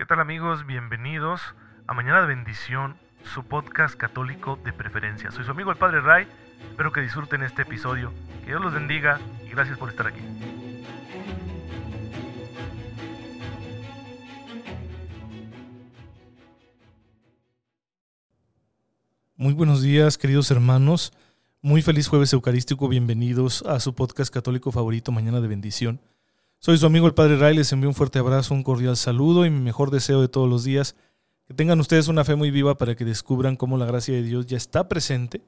¿Qué tal amigos? Bienvenidos a Mañana de Bendición, su podcast católico de preferencia. Soy su amigo el Padre Ray, espero que disfruten este episodio, que Dios los bendiga y gracias por estar aquí. Muy buenos días queridos hermanos, muy feliz jueves eucarístico, bienvenidos a su podcast católico favorito Mañana de Bendición. Soy su amigo el Padre Ray, les envío un fuerte abrazo, un cordial saludo y mi mejor deseo de todos los días. Que tengan ustedes una fe muy viva para que descubran cómo la gracia de Dios ya está presente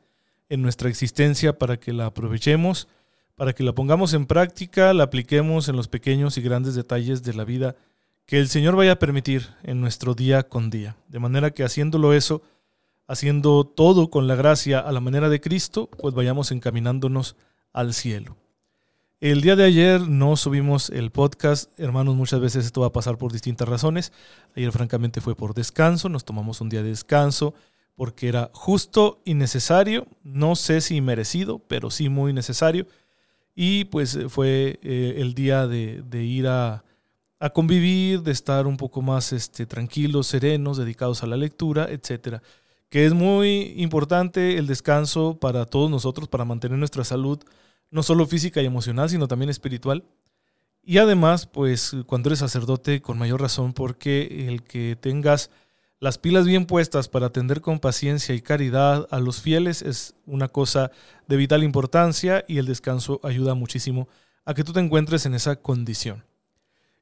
en nuestra existencia para que la aprovechemos, para que la pongamos en práctica, la apliquemos en los pequeños y grandes detalles de la vida que el Señor vaya a permitir en nuestro día con día. De manera que haciéndolo eso, haciendo todo con la gracia a la manera de Cristo, pues vayamos encaminándonos al cielo. El día de ayer no subimos el podcast, hermanos, muchas veces esto va a pasar por distintas razones. Ayer francamente fue por descanso, nos tomamos un día de descanso porque era justo y necesario, no sé si merecido, pero sí muy necesario. Y pues fue eh, el día de, ir a, convivir, de estar un poco más este, tranquilos, serenos, dedicados a la lectura, etcétera. Que es muy importante el descanso para todos nosotros, para mantener nuestra salud no solo física y emocional, sino también espiritual. Y además, pues cuando eres sacerdote, con mayor razón, porque el que tengas las pilas bien puestas para atender con paciencia y caridad a los fieles es una cosa de vital importancia y el descanso ayuda muchísimo a que tú te encuentres en esa condición.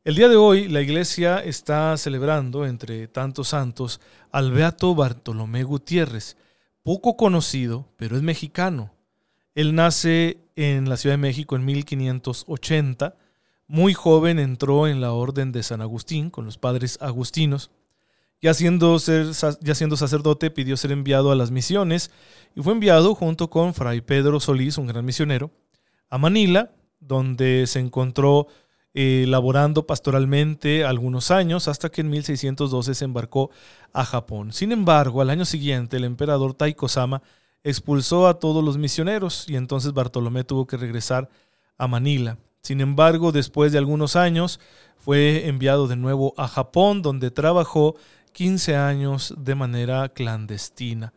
El día de hoy la iglesia está celebrando, entre tantos santos, al Beato Bartolomé Gutiérrez, poco conocido, pero es mexicano. Él nace en la Ciudad de México en 1580. Muy joven entró en la orden de San Agustín con los padres agustinos. Ya siendo, ser, sacerdote pidió ser enviado a las misiones y fue enviado junto con Fray Pedro Solís, un gran misionero, a Manila, donde se encontró eh, laborando pastoralmente algunos años hasta que en 1612 se embarcó a Japón. Sin embargo, al año siguiente el emperador Taiko-sama expulsó a todos los misioneros y entonces Bartolomé tuvo que regresar a Manila. Sin embargo, después de algunos años, fue enviado de nuevo a Japón, donde trabajó 15 años de manera clandestina.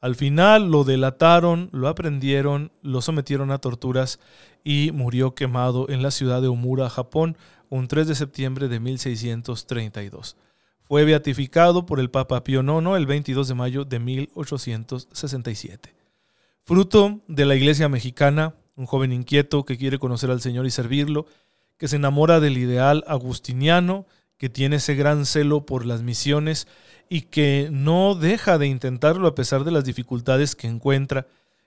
Al final lo delataron, lo aprendieron, lo sometieron a torturas y murió quemado en la ciudad de Omura, Japón, un 3 de septiembre de 1632. Fue beatificado por el Papa Pío IX el 22 de mayo de 1867. Fruto de la iglesia mexicana, un joven inquieto que quiere conocer al Señor y servirlo, que se enamora del ideal agustiniano, que tiene ese gran celo por las misiones y que no deja de intentarlo a pesar de las dificultades que encuentra.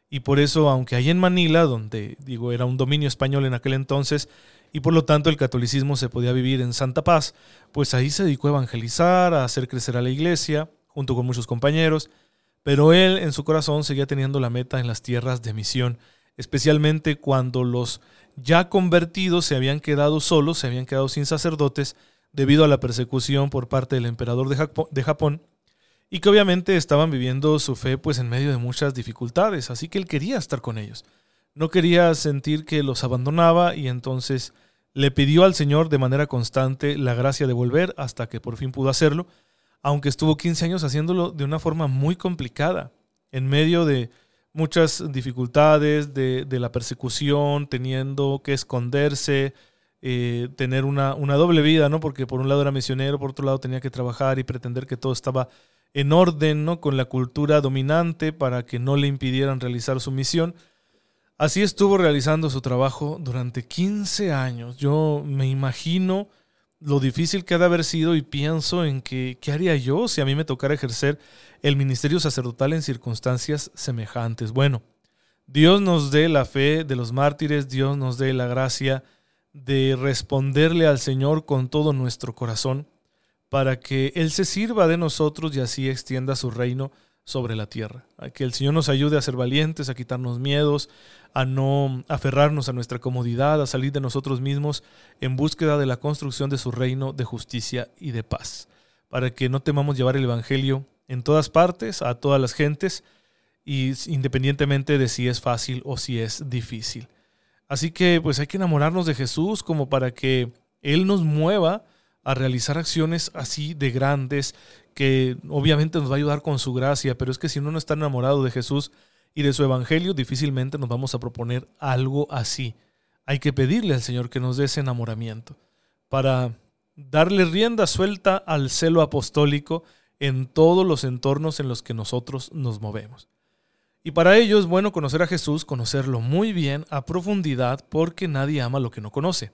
Y por eso, aunque hay en Manila, donde digo era un dominio español en aquel entonces, y por lo tanto el catolicismo se podía vivir en santa paz, pues ahí se dedicó a evangelizar, a hacer crecer a la iglesia, junto con muchos compañeros, pero él en su corazón seguía teniendo la meta en las tierras de misión, especialmente cuando los ya convertidos se habían quedado solos, se habían quedado sin sacerdotes debido a la persecución por parte del emperador de Japón, y que obviamente estaban viviendo su fe pues en medio de muchas dificultades, así que él quería estar con ellos. No quería sentir que los abandonaba y entonces le pidió al Señor de manera constante la gracia de volver hasta que por fin pudo hacerlo, aunque estuvo 15 años haciéndolo de una forma muy complicada, en medio de muchas dificultades, de, la persecución, teniendo que esconderse, eh, tener una, una, doble vida, ¿no? Porque por un lado era misionero, por otro lado tenía que trabajar y pretender que todo estaba en orden, ¿no? Con la cultura dominante para que no le impidieran realizar su misión. Así estuvo realizando su trabajo durante 15 años. Yo me imagino lo difícil que ha de haber sido y pienso en que, qué haría yo si a mí me tocara ejercer el ministerio sacerdotal en circunstancias semejantes. Bueno, Dios nos dé la fe de los mártires, Dios nos dé la gracia de responderle al Señor con todo nuestro corazón, para que Él se sirva de nosotros y así extienda su reino sobre la tierra. A que el Señor nos ayude a ser valientes, a quitarnos miedos, a no aferrarnos a nuestra comodidad, a salir de nosotros mismos en búsqueda de la construcción de su reino de justicia y de paz. Para que no temamos llevar el Evangelio en todas partes, a todas las gentes, y independientemente de si es fácil o si es difícil. Así que pues hay que enamorarnos de Jesús como para que Él nos mueva a realizar acciones así de grandes que obviamente nos va a ayudar con su gracia, pero es que si uno no está enamorado de Jesús y de su evangelio, difícilmente nos vamos a proponer algo así. Hay que pedirle al Señor que nos dé ese enamoramiento para darle rienda suelta al celo apostólico en todos los entornos en los que nosotros nos movemos. Y para ello es bueno conocer a Jesús, conocerlo muy bien, a profundidad, porque nadie ama lo que no conoce.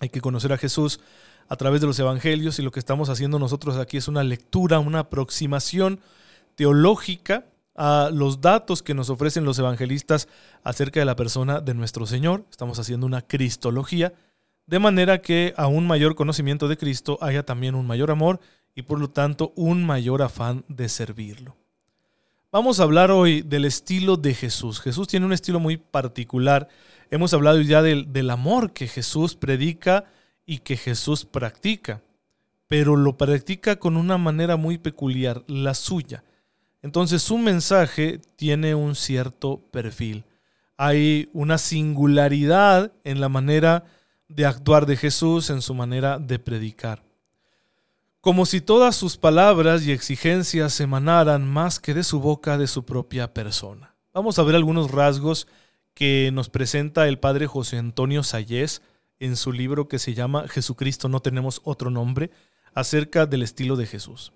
Hay que conocer a Jesús a través de los evangelios y lo que estamos haciendo nosotros aquí es una lectura, una aproximación teológica a los datos que nos ofrecen los evangelistas acerca de la persona de nuestro Señor. Estamos haciendo una cristología, de manera que a un mayor conocimiento de Cristo haya también un mayor amor y por lo tanto un mayor afán de servirlo. Vamos a hablar hoy del estilo de Jesús. Jesús tiene un estilo muy particular. Hemos hablado ya del, del amor que Jesús predica y que Jesús practica, pero lo practica con una manera muy peculiar, la suya. Entonces su mensaje tiene un cierto perfil. Hay una singularidad en la manera de actuar de Jesús, en su manera de predicar. Como si todas sus palabras y exigencias emanaran más que de su boca, de su propia persona. Vamos a ver algunos rasgos que nos presenta el padre José Antonio Sayés en su libro que se llama Jesucristo no tenemos otro nombre, acerca del estilo de Jesús.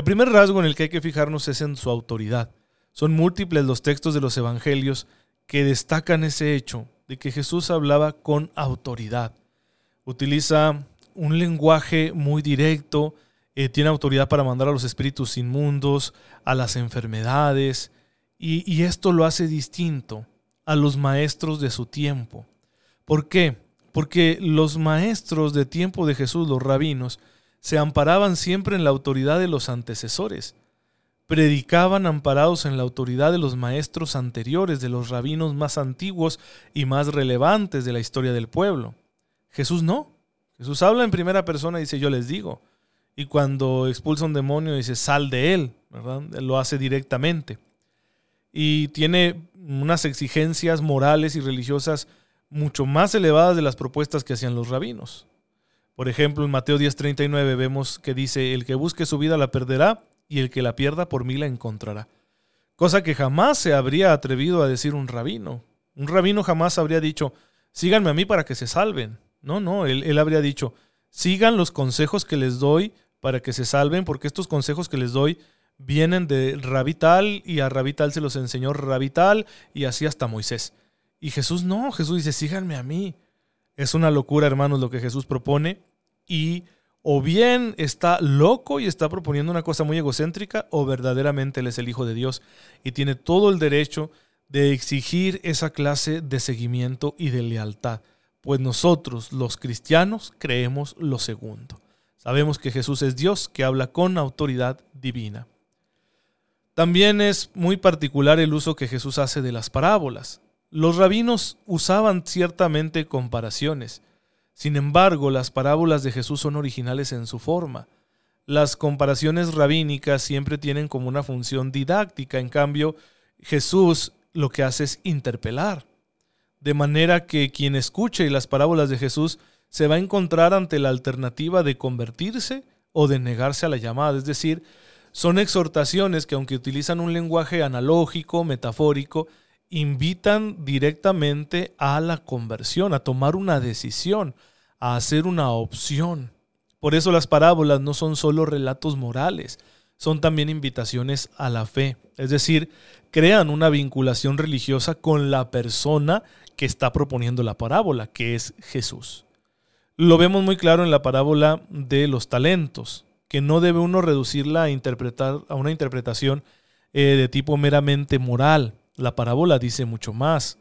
El primer rasgo en el que hay que fijarnos es en su autoridad. Son múltiples los textos de los evangelios que destacan ese hecho de que Jesús hablaba con autoridad. Utiliza un lenguaje muy directo, eh, tiene autoridad para mandar a los espíritus inmundos, a las enfermedades, y, y esto lo hace distinto a los maestros de su tiempo. ¿Por qué? porque los maestros de tiempo de Jesús, los rabinos, se amparaban siempre en la autoridad de los antecesores. Predicaban amparados en la autoridad de los maestros anteriores, de los rabinos más antiguos y más relevantes de la historia del pueblo. Jesús no. Jesús habla en primera persona y dice yo les digo. Y cuando expulsa un demonio dice sal de él, ¿verdad? Lo hace directamente. Y tiene unas exigencias morales y religiosas mucho más elevadas de las propuestas que hacían los rabinos. Por ejemplo, en Mateo 10:39 vemos que dice, el que busque su vida la perderá y el que la pierda por mí la encontrará. Cosa que jamás se habría atrevido a decir un rabino. Un rabino jamás habría dicho, síganme a mí para que se salven. No, no, él, él habría dicho, sigan los consejos que les doy para que se salven, porque estos consejos que les doy vienen de Rabital y a Rabital se los enseñó Rabital y así hasta Moisés. Y Jesús no, Jesús dice, síganme a mí. Es una locura, hermanos, lo que Jesús propone. Y o bien está loco y está proponiendo una cosa muy egocéntrica, o verdaderamente Él es el Hijo de Dios y tiene todo el derecho de exigir esa clase de seguimiento y de lealtad. Pues nosotros, los cristianos, creemos lo segundo. Sabemos que Jesús es Dios que habla con autoridad divina. También es muy particular el uso que Jesús hace de las parábolas. Los rabinos usaban ciertamente comparaciones. Sin embargo, las parábolas de Jesús son originales en su forma. Las comparaciones rabínicas siempre tienen como una función didáctica, en cambio, Jesús lo que hace es interpelar. De manera que quien escuche las parábolas de Jesús se va a encontrar ante la alternativa de convertirse o de negarse a la llamada. Es decir, son exhortaciones que aunque utilizan un lenguaje analógico, metafórico, invitan directamente a la conversión, a tomar una decisión, a hacer una opción. Por eso las parábolas no son solo relatos morales, son también invitaciones a la fe. Es decir, crean una vinculación religiosa con la persona que está proponiendo la parábola, que es Jesús. Lo vemos muy claro en la parábola de los talentos, que no debe uno reducirla a, interpretar, a una interpretación eh, de tipo meramente moral. La parábola dice mucho más.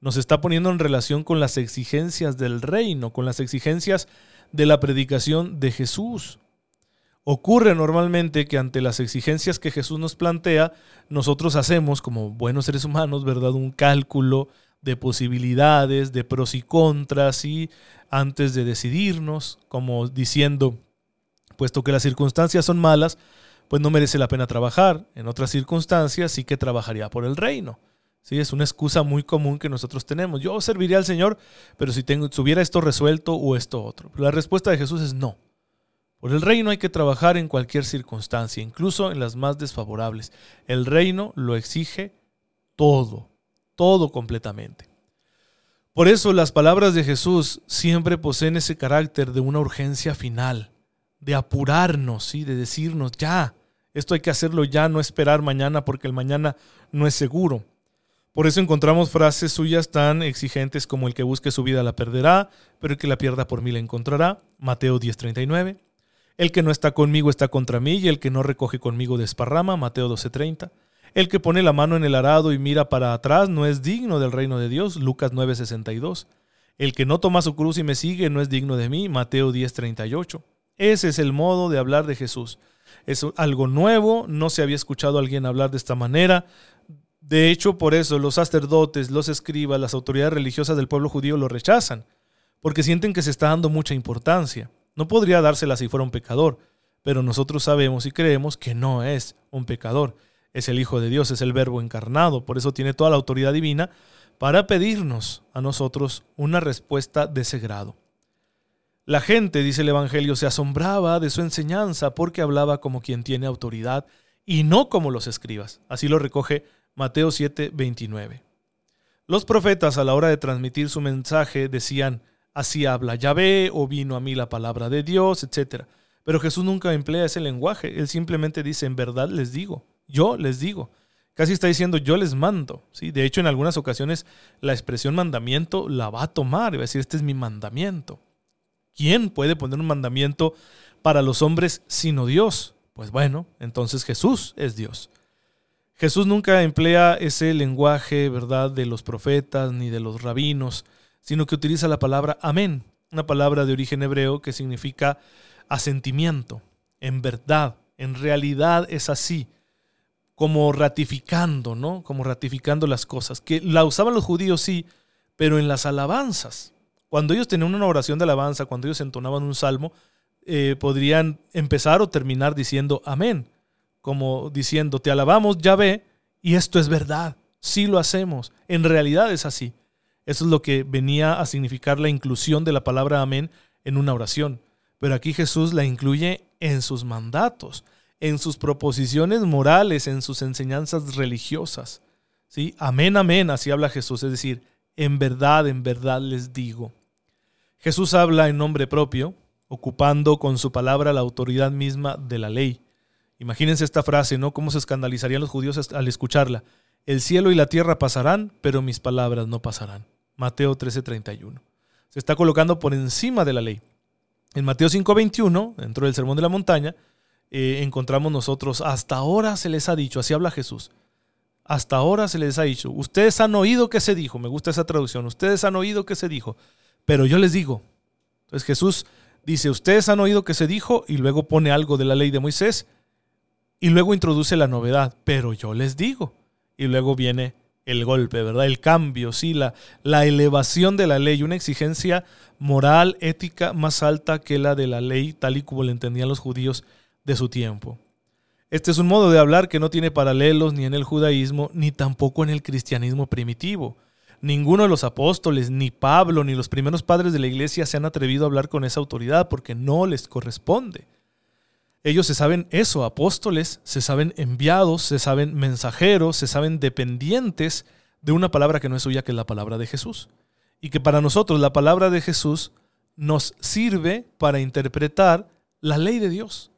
Nos está poniendo en relación con las exigencias del reino, con las exigencias de la predicación de Jesús. Ocurre normalmente que ante las exigencias que Jesús nos plantea, nosotros hacemos como buenos seres humanos, ¿verdad? Un cálculo de posibilidades, de pros y contras, y antes de decidirnos, como diciendo, puesto que las circunstancias son malas, pues no merece la pena trabajar. En otras circunstancias sí que trabajaría por el reino. ¿Sí? Es una excusa muy común que nosotros tenemos. Yo serviría al Señor, pero si tengo, tuviera esto resuelto o esto otro. Pero la respuesta de Jesús es no. Por el reino hay que trabajar en cualquier circunstancia, incluso en las más desfavorables. El reino lo exige todo, todo completamente. Por eso las palabras de Jesús siempre poseen ese carácter de una urgencia final, de apurarnos, ¿sí? de decirnos, ya, esto hay que hacerlo ya, no esperar mañana porque el mañana no es seguro. Por eso encontramos frases suyas tan exigentes como el que busque su vida la perderá, pero el que la pierda por mí la encontrará, Mateo 10:39. El que no está conmigo está contra mí y el que no recoge conmigo desparrama, Mateo 12:30. El que pone la mano en el arado y mira para atrás no es digno del reino de Dios, Lucas 9:62. El que no toma su cruz y me sigue no es digno de mí, Mateo 10:38. Ese es el modo de hablar de Jesús. Es algo nuevo, no se había escuchado a alguien hablar de esta manera. De hecho, por eso los sacerdotes, los escribas, las autoridades religiosas del pueblo judío lo rechazan, porque sienten que se está dando mucha importancia. No podría dársela si fuera un pecador, pero nosotros sabemos y creemos que no es un pecador. Es el Hijo de Dios, es el Verbo encarnado, por eso tiene toda la autoridad divina para pedirnos a nosotros una respuesta de ese grado. La gente, dice el Evangelio, se asombraba de su enseñanza porque hablaba como quien tiene autoridad y no como los escribas. Así lo recoge Mateo 7, 29. Los profetas a la hora de transmitir su mensaje decían, así habla Yahvé o vino a mí la palabra de Dios, etc. Pero Jesús nunca emplea ese lenguaje, él simplemente dice, en verdad les digo, yo les digo. Casi está diciendo yo les mando. ¿sí? De hecho, en algunas ocasiones la expresión mandamiento la va a tomar y va a decir, este es mi mandamiento. ¿Quién puede poner un mandamiento para los hombres sino Dios? Pues bueno, entonces Jesús es Dios. Jesús nunca emplea ese lenguaje, ¿verdad?, de los profetas ni de los rabinos, sino que utiliza la palabra amén, una palabra de origen hebreo que significa asentimiento, en verdad, en realidad es así, como ratificando, ¿no? Como ratificando las cosas, que la usaban los judíos sí, pero en las alabanzas, cuando ellos tenían una oración de alabanza, cuando ellos entonaban un salmo, eh, podrían empezar o terminar diciendo amén, como diciendo, te alabamos, ya ve, y esto es verdad, sí lo hacemos, en realidad es así. Eso es lo que venía a significar la inclusión de la palabra amén en una oración. Pero aquí Jesús la incluye en sus mandatos, en sus proposiciones morales, en sus enseñanzas religiosas. ¿Sí? Amén, amén, así habla Jesús, es decir, en verdad, en verdad les digo. Jesús habla en nombre propio, ocupando con su palabra la autoridad misma de la ley. Imagínense esta frase, ¿no? ¿Cómo se escandalizarían los judíos al escucharla? El cielo y la tierra pasarán, pero mis palabras no pasarán. Mateo 13:31. Se está colocando por encima de la ley. En Mateo 5:21, dentro del Sermón de la Montaña, eh, encontramos nosotros, hasta ahora se les ha dicho, así habla Jesús, hasta ahora se les ha dicho, ustedes han oído que se dijo, me gusta esa traducción, ustedes han oído que se dijo, pero yo les digo. Entonces Jesús dice, ustedes han oído que se dijo y luego pone algo de la ley de Moisés y luego introduce la novedad, pero yo les digo. Y luego viene el golpe, ¿verdad? El cambio, sí, la, la elevación de la ley, una exigencia moral, ética más alta que la de la ley, tal y como la entendían los judíos de su tiempo. Este es un modo de hablar que no tiene paralelos ni en el judaísmo ni tampoco en el cristianismo primitivo. Ninguno de los apóstoles, ni Pablo, ni los primeros padres de la iglesia se han atrevido a hablar con esa autoridad porque no les corresponde. Ellos se saben eso, apóstoles, se saben enviados, se saben mensajeros, se saben dependientes de una palabra que no es suya, que es la palabra de Jesús. Y que para nosotros la palabra de Jesús nos sirve para interpretar la ley de Dios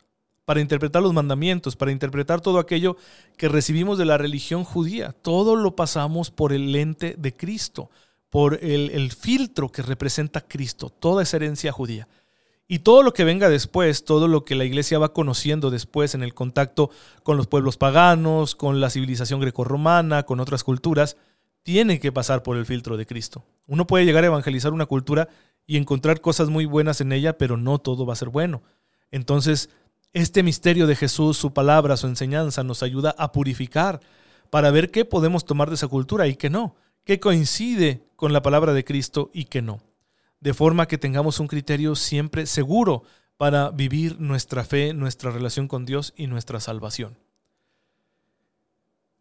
para interpretar los mandamientos, para interpretar todo aquello que recibimos de la religión judía. Todo lo pasamos por el lente de Cristo, por el, filtro que representa Cristo, toda esa herencia judía. Y todo lo que venga después, todo lo que la iglesia va conociendo después en el contacto con los pueblos paganos, con la civilización grecorromana, con otras culturas, tiene que pasar por el filtro de Cristo. Uno puede llegar a evangelizar una cultura y encontrar cosas muy buenas en ella, pero no todo va a ser bueno. Entonces, este misterio de Jesús, su palabra, su enseñanza, nos ayuda a purificar para ver qué podemos tomar de esa cultura y qué no, qué coincide con la palabra de Cristo y qué no. De forma que tengamos un criterio siempre seguro para vivir nuestra fe, nuestra relación con Dios y nuestra salvación.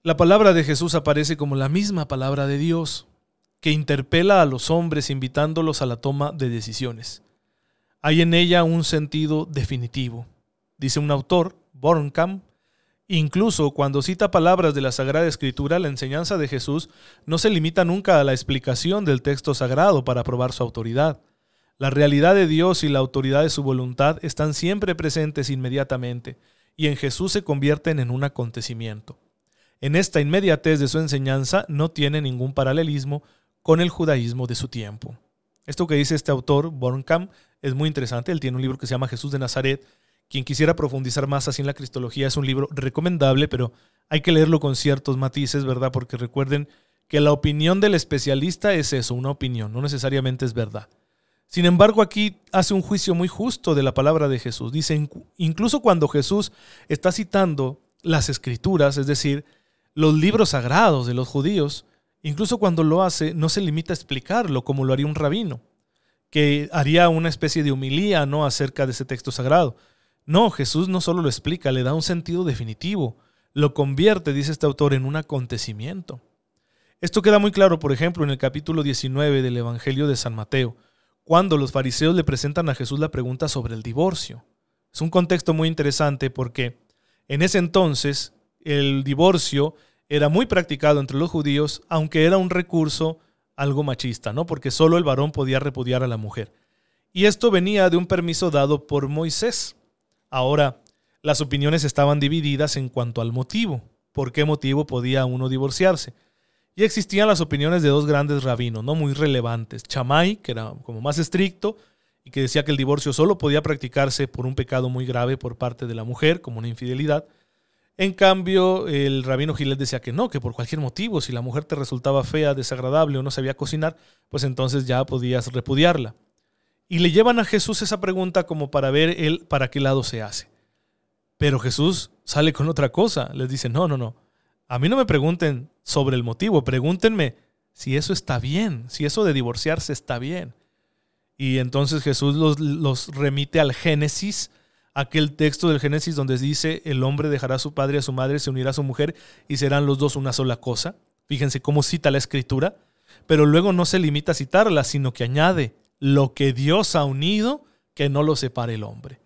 La palabra de Jesús aparece como la misma palabra de Dios, que interpela a los hombres invitándolos a la toma de decisiones. Hay en ella un sentido definitivo. Dice un autor, Bornkamp, incluso cuando cita palabras de la Sagrada Escritura, la enseñanza de Jesús no se limita nunca a la explicación del texto sagrado para probar su autoridad. La realidad de Dios y la autoridad de su voluntad están siempre presentes inmediatamente, y en Jesús se convierten en un acontecimiento. En esta inmediatez de su enseñanza no tiene ningún paralelismo con el judaísmo de su tiempo. Esto que dice este autor, Bornkamp, es muy interesante. Él tiene un libro que se llama Jesús de Nazaret. Quien quisiera profundizar más así en la cristología es un libro recomendable, pero hay que leerlo con ciertos matices, ¿verdad? Porque recuerden que la opinión del especialista es eso, una opinión, no necesariamente es verdad. Sin embargo, aquí hace un juicio muy justo de la palabra de Jesús. Dice, incluso cuando Jesús está citando las escrituras, es decir, los libros sagrados de los judíos, incluso cuando lo hace, no se limita a explicarlo como lo haría un rabino, que haría una especie de humilía ¿no? acerca de ese texto sagrado. No, Jesús no solo lo explica, le da un sentido definitivo, lo convierte, dice este autor, en un acontecimiento. Esto queda muy claro, por ejemplo, en el capítulo 19 del Evangelio de San Mateo, cuando los fariseos le presentan a Jesús la pregunta sobre el divorcio. Es un contexto muy interesante porque en ese entonces el divorcio era muy practicado entre los judíos, aunque era un recurso algo machista, ¿no? Porque solo el varón podía repudiar a la mujer. Y esto venía de un permiso dado por Moisés. Ahora, las opiniones estaban divididas en cuanto al motivo. ¿Por qué motivo podía uno divorciarse? Y existían las opiniones de dos grandes rabinos, no muy relevantes. Chamay, que era como más estricto y que decía que el divorcio solo podía practicarse por un pecado muy grave por parte de la mujer, como una infidelidad. En cambio, el rabino Gilet decía que no, que por cualquier motivo, si la mujer te resultaba fea, desagradable o no sabía cocinar, pues entonces ya podías repudiarla. Y le llevan a Jesús esa pregunta como para ver él para qué lado se hace. Pero Jesús sale con otra cosa. Les dice, no, no, no. A mí no me pregunten sobre el motivo, pregúntenme si eso está bien, si eso de divorciarse está bien. Y entonces Jesús los, remite al Génesis, aquel texto del Génesis donde dice, el hombre dejará a su padre y a su madre, se unirá a su mujer y serán los dos una sola cosa. Fíjense cómo cita la escritura, pero luego no se limita a citarla, sino que añade, lo que Dios ha unido, que no lo separe el hombre.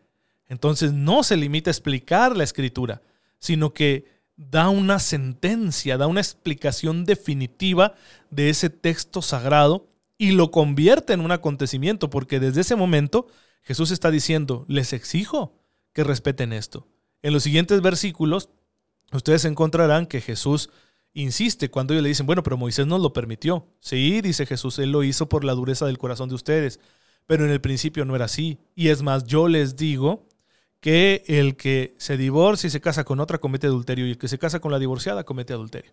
Entonces no se limita a explicar la escritura, sino que da una sentencia, da una explicación definitiva de ese texto sagrado y lo convierte en un acontecimiento, porque desde ese momento Jesús está diciendo, les exijo que respeten esto. En los siguientes versículos, ustedes encontrarán que Jesús insiste cuando ellos le dicen, bueno, pero Moisés nos lo permitió. Sí, dice Jesús, él lo hizo por la dureza del corazón de ustedes, pero en el principio no era así. Y es más, yo les digo que el que se divorcia y se casa con otra comete adulterio y el que se casa con la divorciada comete adulterio.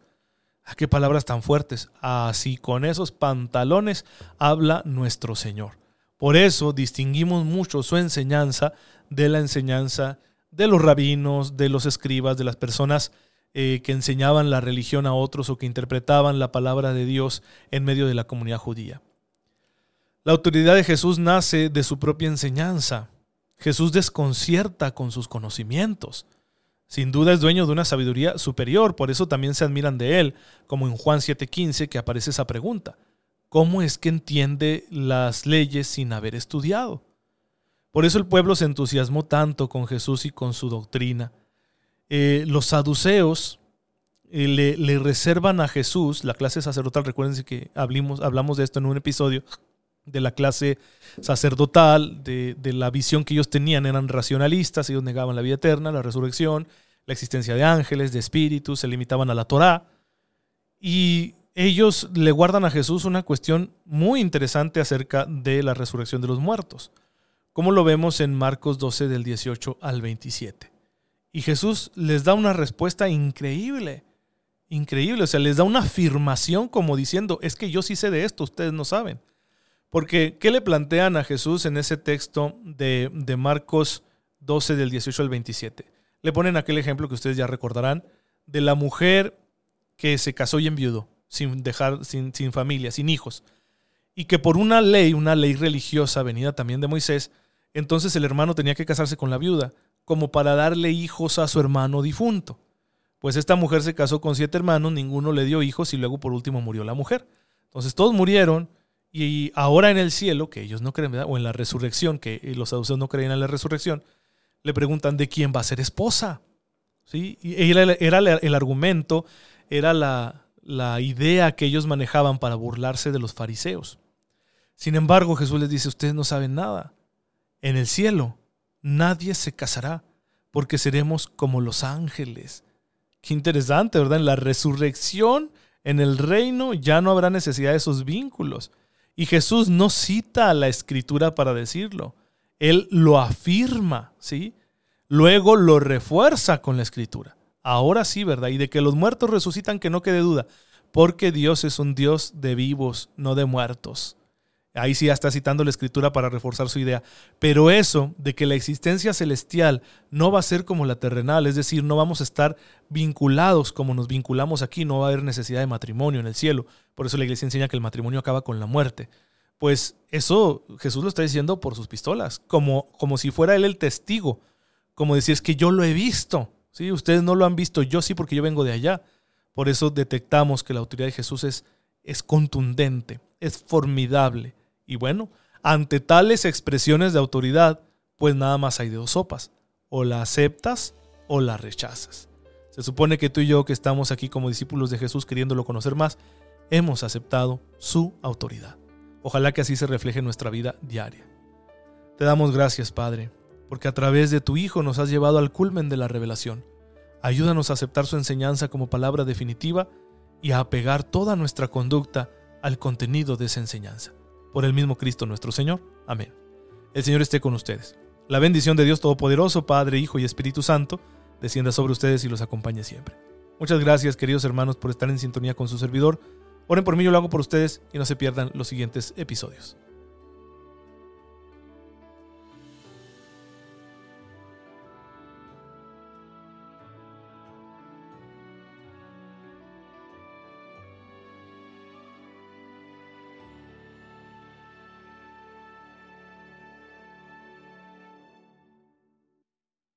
Ah, qué palabras tan fuertes. Así con esos pantalones habla nuestro Señor. Por eso distinguimos mucho su enseñanza de la enseñanza de los rabinos, de los escribas, de las personas eh, que enseñaban la religión a otros o que interpretaban la palabra de Dios en medio de la comunidad judía. La autoridad de Jesús nace de su propia enseñanza. Jesús desconcierta con sus conocimientos. Sin duda es dueño de una sabiduría superior, por eso también se admiran de él, como en Juan 7:15 que aparece esa pregunta. ¿Cómo es que entiende las leyes sin haber estudiado? Por eso el pueblo se entusiasmó tanto con Jesús y con su doctrina. Eh, los saduceos eh, le, reservan a Jesús, la clase sacerdotal, recuérdense que hablamos, de esto en un episodio, de la clase sacerdotal, de, la visión que ellos tenían, eran racionalistas, ellos negaban la vida eterna, la resurrección, la existencia de ángeles, de espíritus, se limitaban a la Torá. Y ellos le guardan a Jesús una cuestión muy interesante acerca de la resurrección de los muertos, como lo vemos en Marcos 12 del 18 al 27. Y Jesús les da una respuesta increíble, increíble, o sea, les da una afirmación como diciendo, es que yo sí sé de esto, ustedes no saben. Porque, ¿qué le plantean a Jesús en ese texto de, Marcos 12 del 18 al 27? Le ponen aquel ejemplo que ustedes ya recordarán de la mujer que se casó y enviudó, sin dejar, sin, sin familia, sin hijos. Y que por una ley, una ley religiosa venida también de Moisés, entonces el hermano tenía que casarse con la viuda, como para darle hijos a su hermano difunto. Pues esta mujer se casó con siete hermanos, ninguno le dio hijos y luego por último murió la mujer. Entonces todos murieron Y ahora en el cielo, que ellos no creen, o en la resurrección, que los saduceos no creen en la resurrección, le preguntan de quién va a ser esposa. ¿Sí? Y era, el argumento, era la, la idea que ellos manejaban para burlarse de los fariseos. Sin embargo, Jesús les dice, ustedes no saben nada. En el cielo nadie se casará porque seremos como los ángeles. Qué interesante, ¿verdad? En la resurrección, en el reino, ya no habrá necesidad de esos vínculos. Y Jesús no cita a la escritura para decirlo. Él lo afirma, ¿sí? Luego lo refuerza con la escritura. Ahora sí, ¿verdad? Y de que los muertos resucitan, que no quede duda, porque Dios es un Dios de vivos, no de muertos. Ahí sí ya está citando la escritura para reforzar su idea. Pero eso de que la existencia celestial no va a ser como la terrenal, es decir, no vamos a estar vinculados como nos vinculamos aquí, no va a haber necesidad de matrimonio en el cielo. Por eso la iglesia enseña que el matrimonio acaba con la muerte. Pues eso Jesús lo está diciendo por sus pistolas, como, como si fuera él el testigo, como decir es que yo lo he visto. ¿sí? Ustedes no lo han visto, yo sí porque yo vengo de allá. Por eso detectamos que la autoridad de Jesús es, es contundente, es formidable y bueno, ante tales expresiones de autoridad, pues nada más hay de dos sopas. O la aceptas o la rechazas. Se supone que tú y yo que estamos aquí como discípulos de Jesús queriéndolo conocer más, hemos aceptado su autoridad. Ojalá que así se refleje en nuestra vida diaria. Te damos gracias, Padre, porque a través de tu Hijo nos has llevado al culmen de la revelación. Ayúdanos a aceptar su enseñanza como palabra definitiva y a apegar toda nuestra conducta al contenido de esa enseñanza por el mismo Cristo nuestro Señor. Amén. El Señor esté con ustedes. La bendición de Dios Todopoderoso, Padre, Hijo y Espíritu Santo, descienda sobre ustedes y los acompañe siempre. Muchas gracias, queridos hermanos, por estar en sintonía con su servidor. Oren por mí, yo lo hago por ustedes y no se pierdan los siguientes episodios.